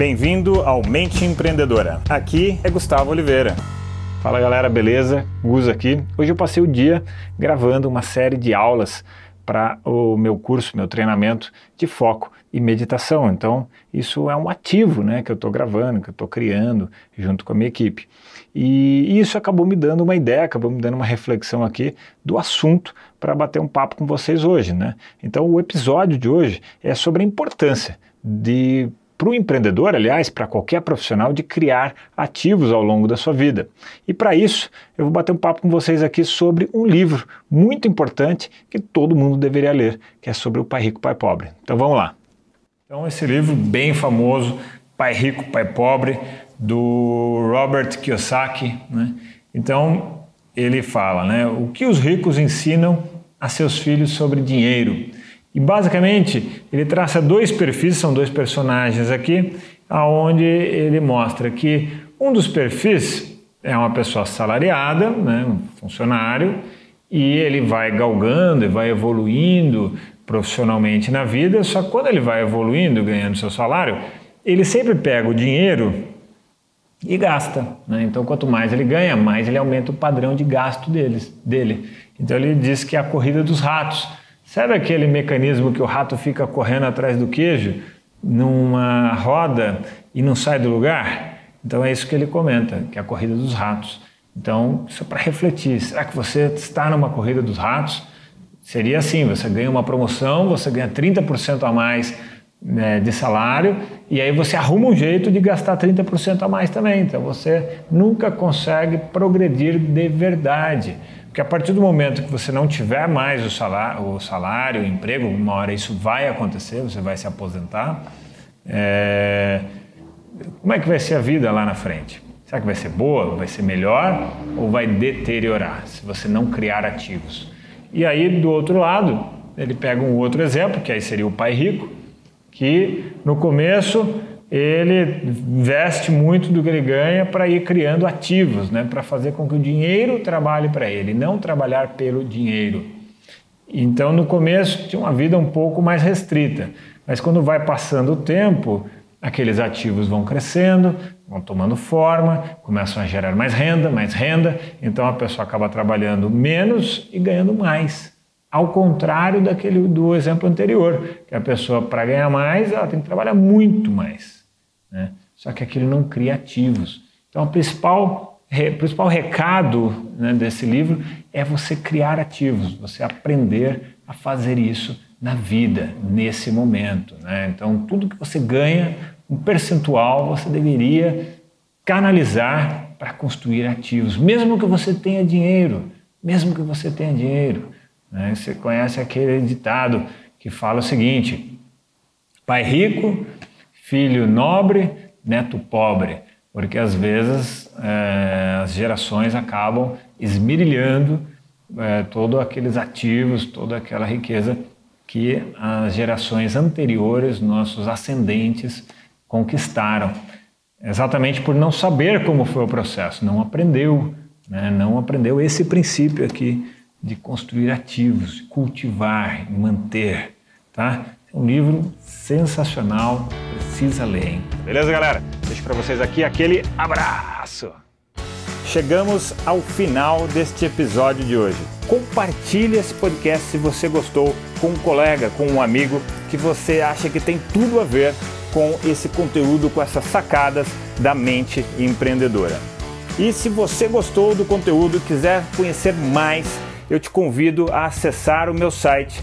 Bem-vindo ao Mente Empreendedora. Aqui é Gustavo Oliveira. Fala galera, beleza? Gus aqui. Hoje eu passei o dia gravando uma série de aulas para o meu curso, meu treinamento de foco e meditação. Então, isso é um ativo né, que eu estou gravando, que eu estou criando junto com a minha equipe. E isso acabou me dando uma ideia, acabou me dando uma reflexão aqui do assunto para bater um papo com vocês hoje. Né? Então, o episódio de hoje é sobre a importância de para o empreendedor, aliás, para qualquer profissional, de criar ativos ao longo da sua vida. E para isso, eu vou bater um papo com vocês aqui sobre um livro muito importante que todo mundo deveria ler, que é sobre o Pai Rico, Pai Pobre. Então vamos lá. Então, esse livro bem famoso, Pai Rico, Pai Pobre, do Robert Kiyosaki. Né? Então, ele fala né, o que os ricos ensinam a seus filhos sobre dinheiro. E basicamente ele traça dois perfis, são dois personagens aqui, aonde ele mostra que um dos perfis é uma pessoa salariada, né, um funcionário, e ele vai galgando e vai evoluindo profissionalmente na vida, só que quando ele vai evoluindo, ganhando seu salário, ele sempre pega o dinheiro e gasta. Né? Então, quanto mais ele ganha, mais ele aumenta o padrão de gasto deles, dele. Então, ele diz que é a corrida dos ratos. Sabe aquele mecanismo que o rato fica correndo atrás do queijo numa roda e não sai do lugar? Então é isso que ele comenta, que é a corrida dos ratos. Então, isso é para refletir. Será que você está numa corrida dos ratos? Seria assim: você ganha uma promoção, você ganha 30% a mais né, de salário, e aí você arruma um jeito de gastar 30% a mais também. Então você nunca consegue progredir de verdade. Porque a partir do momento que você não tiver mais o salário, o, salário, o emprego, uma hora isso vai acontecer, você vai se aposentar. É... Como é que vai ser a vida lá na frente? Será que vai ser boa, vai ser melhor ou vai deteriorar se você não criar ativos? E aí, do outro lado, ele pega um outro exemplo, que aí seria o pai rico, que no começo ele investe muito do que ele ganha para ir criando ativos, né, para fazer com que o dinheiro trabalhe para ele, não trabalhar pelo dinheiro. Então, no começo, tinha uma vida um pouco mais restrita, mas quando vai passando o tempo, aqueles ativos vão crescendo, vão tomando forma, começam a gerar mais renda, mais renda, então a pessoa acaba trabalhando menos e ganhando mais. Ao contrário daquele do exemplo anterior, que a pessoa para ganhar mais, ela tem que trabalhar muito mais. Né? Só que aquilo não cria ativos. Então, o principal, re, principal recado né, desse livro é você criar ativos, você aprender a fazer isso na vida, nesse momento. Né? Então, tudo que você ganha, um percentual, você deveria canalizar para construir ativos, mesmo que você tenha dinheiro, mesmo que você tenha dinheiro. Né? Você conhece aquele ditado que fala o seguinte: pai rico filho nobre, neto pobre, porque às vezes é, as gerações acabam esmirilhando é, todos aqueles ativos, toda aquela riqueza que as gerações anteriores, nossos ascendentes, conquistaram. Exatamente por não saber como foi o processo, não aprendeu, né? não aprendeu esse princípio aqui de construir ativos, cultivar manter. Tá? Um livro sensacional, precisa ler, hein? Beleza, galera? Deixo para vocês aqui aquele abraço. Chegamos ao final deste episódio de hoje. Compartilhe esse podcast se você gostou com um colega, com um amigo que você acha que tem tudo a ver com esse conteúdo, com essas sacadas da mente empreendedora. E se você gostou do conteúdo e quiser conhecer mais, eu te convido a acessar o meu site